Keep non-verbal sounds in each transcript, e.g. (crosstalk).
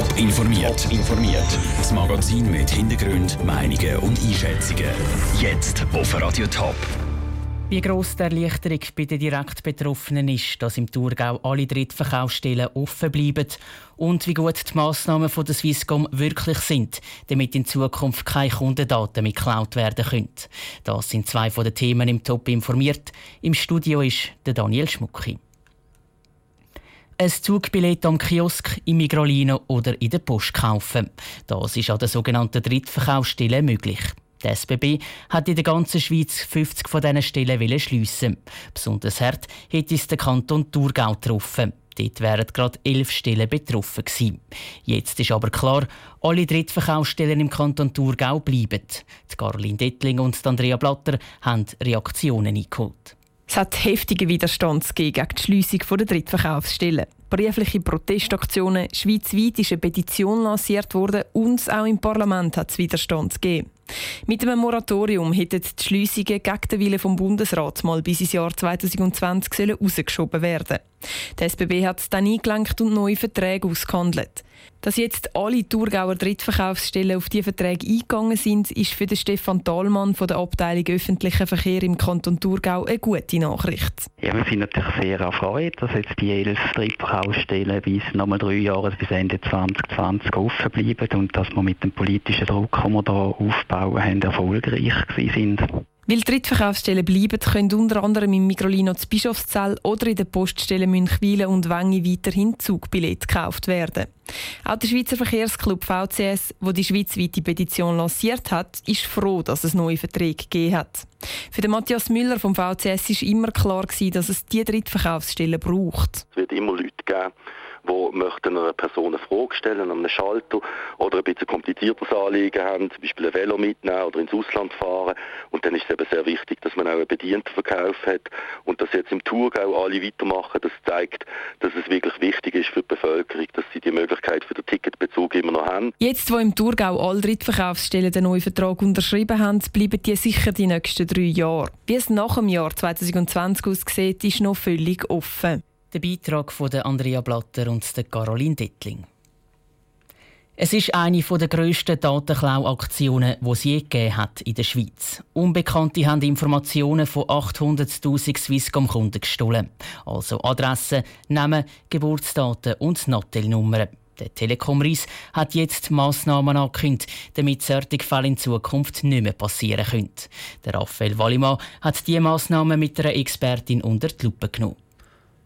Top informiert. informiert. Das Magazin mit Hintergrund, Meinungen und Einschätzungen. Jetzt auf Radio Top. Wie gross die Erleichterung bei den direkt Betroffenen ist, dass im Thurgau alle Drittverkaufsstellen offen bleiben und wie gut die Massnahmen von der Swisscom wirklich sind, damit in Zukunft keine Kundendaten mehr geklaut werden können. Das sind zwei von den Themen im Top informiert. Im Studio ist der Daniel Schmucki. Ein Zugbillett am Kiosk, im Migrolino oder in der Post kaufen. Das ist an der sogenannten Drittverkaufsstelle möglich. Die SBB hat in der ganzen Schweiz 50 von diesen Stellen schliessen. Besonders hart hätte es der Kanton Thurgau getroffen. Dort wären gerade elf Stellen betroffen gewesen. Jetzt ist aber klar, alle Drittverkaufsstellen im Kanton Thurgau bleiben. Die Caroline Dettling und Andrea Blatter haben Reaktionen eingeholt. Es hat heftige Widerstand gegen die Schliessung der Drittverkaufsstellen briefliche Protestaktionen. Schweizweit ist eine Petition lanciert worden und auch im Parlament hat es Widerstand gegeben. Mit einem Moratorium hätten die Schliessungen gegen den Willen vom Bundesrat mal bis ins Jahr 2020 herausgeschoben werden Die SBB hat es dann eingelenkt und neue Verträge ausgehandelt. Dass jetzt alle Thurgauer Drittverkaufsstellen auf diese Verträge eingegangen sind, ist für den Stefan Thalmann von der Abteilung Öffentlicher Verkehr im Kanton Thurgau eine gute Nachricht. Ja, wir sind natürlich sehr erfreut, dass jetzt die elf Drittverkaufsstellen bis nochmal drei Jahre bis Ende 2020 offen bleiben und dass wir mit dem politischen Druck, den wir hier aufbauen haben, erfolgreich sind. Weil Drittverkaufsstellen bleiben, können unter anderem im Migrolino zu Bischofszell oder in den Poststellen Münchwilen und Wengi weiterhin Zugbillette gekauft werden. Auch der Schweizer Verkehrsclub VCS, wo die schweizweite Petition lanciert hat, ist froh, dass es neue Verträge gegeben hat. Für den Matthias Müller vom VCS ist immer klar gewesen, dass es die Drittverkaufsstellen braucht. Es wird immer Leute geben, die möchten einer Person eine Frage stellen, an einem Schalter oder ein bisschen kompliziertes Anliegen haben, zum Beispiel ein Velo mitnehmen oder ins Ausland fahren. Und dann ist es eben sehr wichtig, dass man auch einen Bedientenverkauf hat und dass jetzt im Thurgau alle weitermachen. Das zeigt, dass es wirklich wichtig ist für die Bevölkerung, dass sie die Möglichkeit für den Ticketbezug immer noch haben. Jetzt, wo im Thurgau alle Drittverkaufsstellen den neuen Vertrag unterschrieben haben, bleiben die sicher die nächsten drei Jahre. Wie es nach dem Jahr 2020 aussieht, ist noch völlig offen. Der Beitrag von Andrea Blatter und Caroline Dettling. Es ist eine der grössten Datenklau-Aktionen, die es je gegeben hat in der Schweiz. Unbekannte haben Informationen von 800.000 Swisscom-Kunden gestohlen. Also Adressen, Namen, Geburtsdaten und Nattelnummern. Der Telekom-Reis hat jetzt Massnahmen angekündigt, damit solche Fälle in Zukunft nicht mehr passieren können. Der Raphael Wallimann hat diese Massnahmen mit einer Expertin unter die Lupe genommen.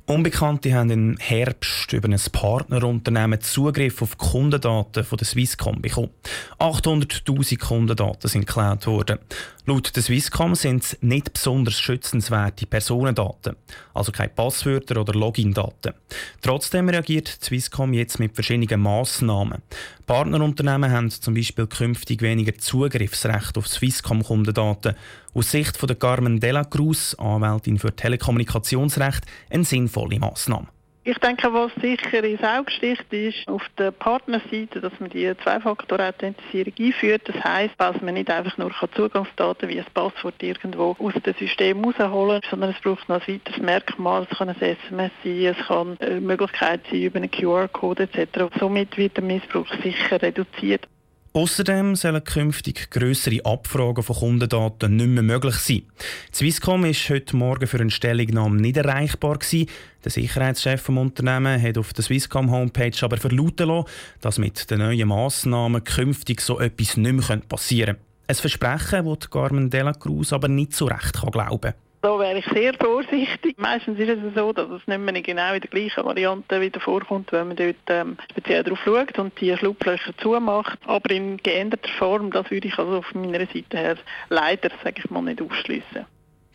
Unbekannte haben im Herbst über ein Partnerunternehmen Zugriff auf die Kundendaten von der Swisscom bekommen. 800.000 Kundendaten sind geklaut worden. Laut der Swisscom sind es nicht besonders schützenswerte Personendaten, also keine Passwörter oder Login-Daten. Trotzdem reagiert die Swisscom jetzt mit verschiedenen Massnahmen. Partnerunternehmen haben zum Beispiel künftig weniger Zugriffsrecht auf Swisscom-Kundendaten. Aus Sicht von der Carmen Della Cruz, Anwältin für Telekommunikationsrecht, eine sinnvolle Massnahme. Ich denke, was sicher ins Auge sticht, ist auf der Partnerseite, dass man die Zwei-Faktor-Authentisierung einführt. Das heisst, dass man nicht einfach nur Zugangsdaten wie ein Passwort irgendwo aus dem System rausholen kann, sondern es braucht noch ein weiteres Merkmal. Es kann ein SMS sein, es kann eine Möglichkeit sein über einen QR-Code etc. Somit wird der Missbrauch sicher reduziert. Außerdem sollen künftig grössere Abfragen von Kundendaten nicht mehr möglich sein. Die Swisscom ist heute Morgen für eine Stellungnahme nicht erreichbar. Gewesen. Der Sicherheitschef des Unternehmens hat auf der Swisscom Homepage aber verlauten lassen, dass mit den neuen Massnahmen künftig so etwas nicht mehr passieren könnte. Ein Versprechen, das Carmen Della Cruz aber nicht so recht glauben kann. Da wäre ich sehr vorsichtig. Meistens ist es so, dass es nicht mehr genau in der gleichen Variante wieder vorkommt, wenn man dort ähm, speziell darauf schaut und die Schlupflöcher zumacht. Aber in geänderter Form, das würde ich also von meiner Seite her leider, sage ich mal, nicht ausschließen.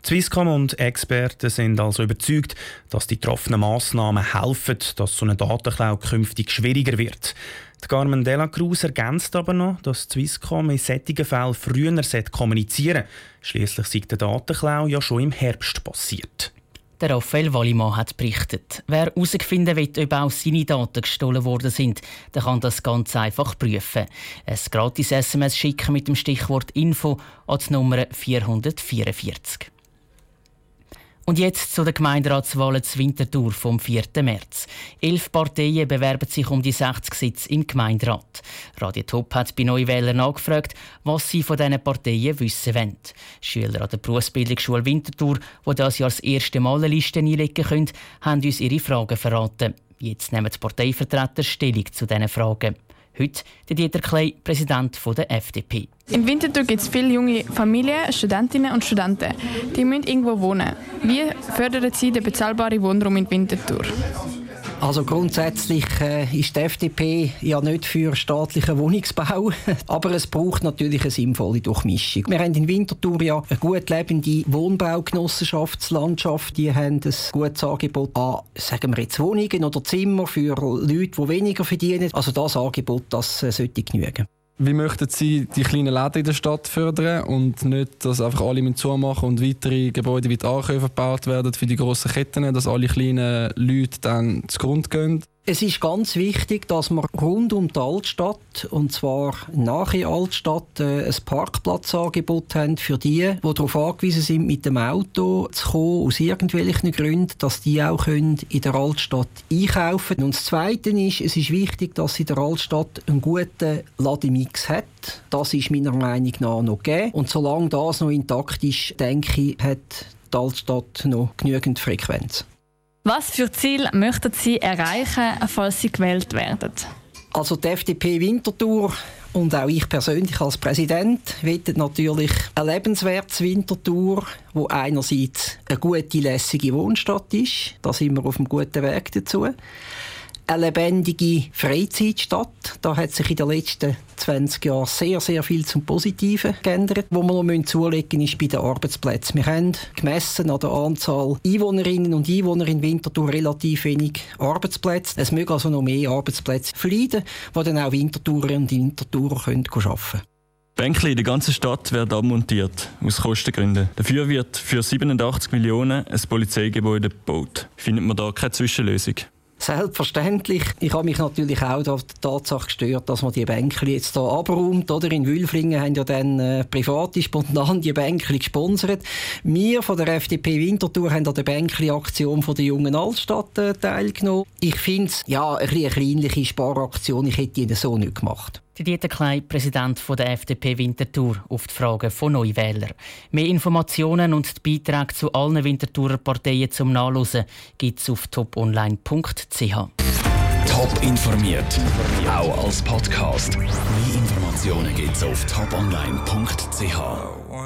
Swisscom und Experten sind also überzeugt, dass die getroffenen Massnahmen helfen, dass so eine Datenklau künftig schwieriger wird. Die Carmen de la Cruz ergänzt aber noch, dass Swisscom in solchen Fällen früher kommunizieren Schließlich sei der Datenklau ja schon im Herbst passiert. Der Raphael Wallimann hat berichtet. Wer herausfinden will, ob auch seine Daten gestohlen worden sind, der kann das ganz einfach prüfen. Ein gratis SMS schicken mit dem Stichwort Info an die Nummer 444. Und jetzt zu den Gemeinderatswahlen zu Winterthur vom 4. März. Elf Parteien bewerben sich um die 60 Sitze im Gemeinderat. Radio Top hat bei Neuwählern nachgefragt, was sie von diesen Parteien wissen wollen. Schüler an der Berufsbildungsschule Winterthur, die das Jahr das erste Mal eine Liste einlegen können, haben uns ihre Fragen verraten. Jetzt nehmen die Parteivertreter Stellung zu diesen Fragen. Heute Dieter Klei, Präsident der FDP. In Winterthur gibt es viele junge Familien, Studentinnen und Studenten. Die müssen irgendwo wohnen. Wie fördern Sie den bezahlbaren Wohnraum in Winterthur? Also grundsätzlich äh, ist die FDP ja nicht für staatlichen Wohnungsbau, (laughs) aber es braucht natürlich eine sinnvolle Durchmischung. Wir haben in Winterthur ja eine gut lebende Wohnbaugenossenschaftslandschaft. Die haben ein gutes Angebot an, sagen wir jetzt Wohnungen oder Zimmer für Leute, die weniger verdienen. Also das Angebot, das äh, sollte genügen. Wie möchten Sie die kleinen Läden in der Stadt fördern und nicht, dass einfach alle zumachen und weitere Gebäude wie die Ankäufe gebaut werden für die grossen Ketten, dass alle kleinen Leute dann zugrunde gehen? Es ist ganz wichtig, dass wir rund um die Altstadt, und zwar nach der Altstadt, äh, ein Parkplatzangebot haben für die, die darauf angewiesen sind, mit dem Auto zu kommen, aus irgendwelchen Gründen, dass die auch in der Altstadt einkaufen können. Und das Zweite ist, es ist wichtig, dass sie in der Altstadt einen guten Lademix hat. Das ist meiner Meinung nach noch gegeben. Und solange das noch intakt ist, denke ich, hat die Altstadt noch genügend Frequenz. Was für Ziel möchten Sie erreichen, falls Sie gewählt werden? Also die FDP Winterthur und auch ich persönlich als Präsident wette natürlich eine lebenswerte Winterthur, wo einerseits eine gute, lässige Wohnstadt ist. Da sind wir auf einem guten Weg dazu eine lebendige Freizeitstadt. Da hat sich in den letzten 20 Jahren sehr, sehr viel zum Positiven geändert. Wo wir noch zulegen ist bei den Arbeitsplätzen. Wir haben gemessen an der Anzahl Einwohnerinnen und Einwohner in Winterthur relativ wenig Arbeitsplätze. Es mögen also noch mehr Arbeitsplätze verleiden, die dann auch Winterthurer und Winterthurer arbeiten können. Bänkli in der ganzen Stadt werden abmontiert, aus Kostengründen. Dafür wird für 87 Millionen ein Polizeigebäude gebaut. Findet man da keine Zwischenlösung? Selbstverständlich. Ich habe mich natürlich auch der Tatsache gestört, dass man die Bänkli jetzt hier abräumt. Oder? In Wülflingen haben ja dann äh, private spontan die Bänkli gesponsert. Wir von der FDP Winterthur haben an der Bänkli-Aktion der Jungen Altstadt äh, teilgenommen. Ich finde es ja, eine, eine kleinliche Sparaktion. Ich hätte die so nicht gemacht. Dieter Klein, Präsident der FDP Winterthur, auf die Fragen von Neuwählern. Mehr Informationen und Beiträge zu allen Winterthurer Parteien zum Nachlesen gibt es auf toponline.ch. Top informiert, auch als Podcast. Mehr Informationen gibt es auf toponline.ch.